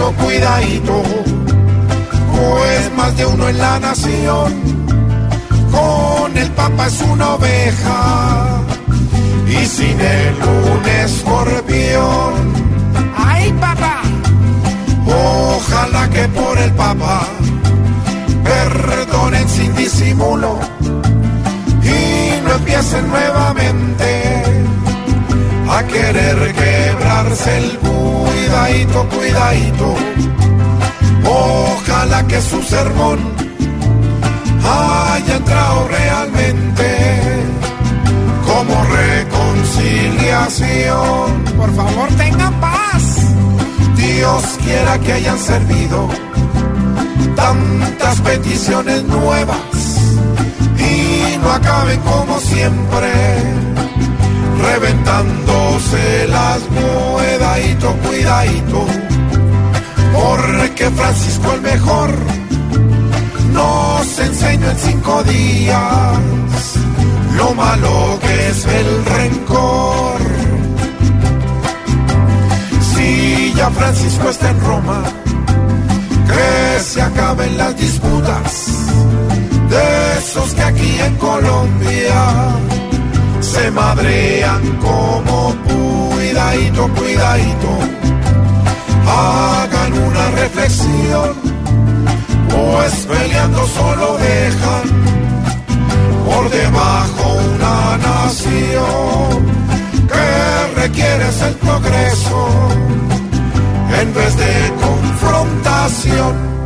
Cuidadito, cuidadito. Pues más de uno en la nación. Con el Papa es una oveja y sin él un escorpión. ¡Ay, papá! Ojalá que por el papá perdonen sin disimulo y no empiecen nuevamente a querer quebrarse el cuidadito, cuidadito. Ojalá que su sermón haya entrado realmente como reconciliación. Por favor, tengan paz. Dios quiera que hayan servido tantas peticiones nuevas y no acaben como siempre reventándose las cuidadito, porque Francisco el mejor nos enseñó en cinco días lo malo que es el rencor. Si ya Francisco está en Roma, que se acaben las disputas de esos que aquí en Colombia se madrean como cuidadito, cuidadito. Hagan una reflexión, pues peleando solo dejan por debajo una nación que requiere el progreso en vez de confrontación